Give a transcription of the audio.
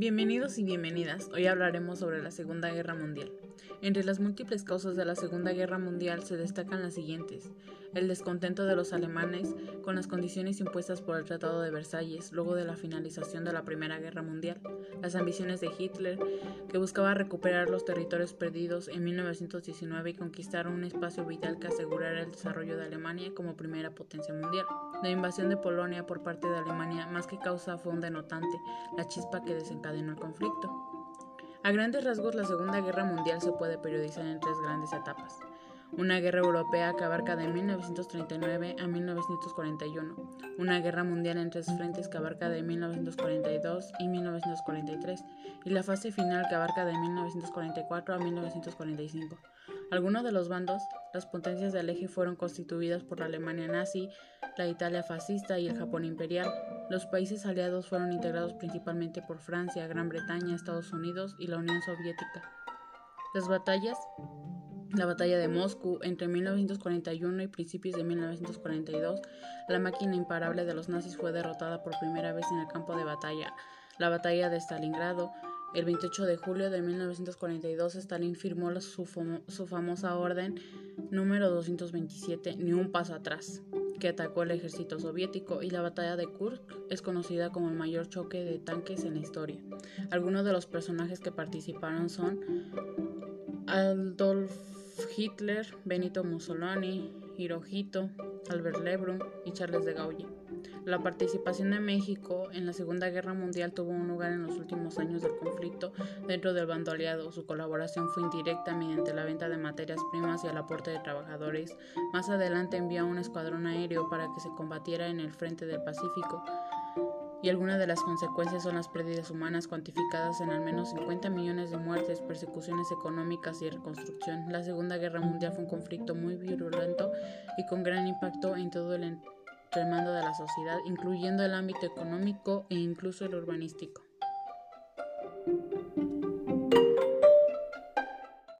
Bienvenidos y bienvenidas. Hoy hablaremos sobre la Segunda Guerra Mundial. Entre las múltiples causas de la Segunda Guerra Mundial se destacan las siguientes. El descontento de los alemanes con las condiciones impuestas por el Tratado de Versalles luego de la finalización de la Primera Guerra Mundial. Las ambiciones de Hitler, que buscaba recuperar los territorios perdidos en 1919 y conquistar un espacio vital que asegurara el desarrollo de Alemania como primera potencia mundial. La invasión de Polonia por parte de Alemania más que causa fue un denotante, la chispa que desencadenó el conflicto. A grandes rasgos, la Segunda Guerra Mundial se puede periodizar en tres grandes etapas. Una guerra europea que abarca de 1939 a 1941. Una guerra mundial en tres frentes que abarca de 1942 y 1943. Y la fase final que abarca de 1944 a 1945. Algunos de los bandos, las potencias del eje fueron constituidas por la Alemania nazi, la Italia fascista y el Japón imperial. Los países aliados fueron integrados principalmente por Francia, Gran Bretaña, Estados Unidos y la Unión Soviética. Las batallas la batalla de Moscú entre 1941 y principios de 1942, la máquina imparable de los nazis fue derrotada por primera vez en el campo de batalla. La batalla de Stalingrado, el 28 de julio de 1942, Stalin firmó su, famosa orden número 227, ni un paso atrás, que atacó el ejército soviético, y la batalla de Kursk es conocida como el mayor choque de tanques en la historia. Algunos de los personajes que participaron son Adolf Hitler, Benito Mussolini, Hirohito, Albert Lebrun y Charles de Gaulle. La participación de México en la Segunda Guerra Mundial tuvo un lugar en los últimos años del conflicto dentro del bando aliado. Su colaboración fue indirecta mediante la venta de materias primas y el aporte de trabajadores. Más adelante envió un escuadrón aéreo para que se combatiera en el frente del Pacífico y algunas de las consecuencias son las pérdidas humanas cuantificadas en al menos 50 millones de muertes, persecuciones económicas y reconstrucción. La Segunda Guerra Mundial fue un conflicto muy virulento y con gran impacto en todo el mando de la sociedad, incluyendo el ámbito económico e incluso el urbanístico.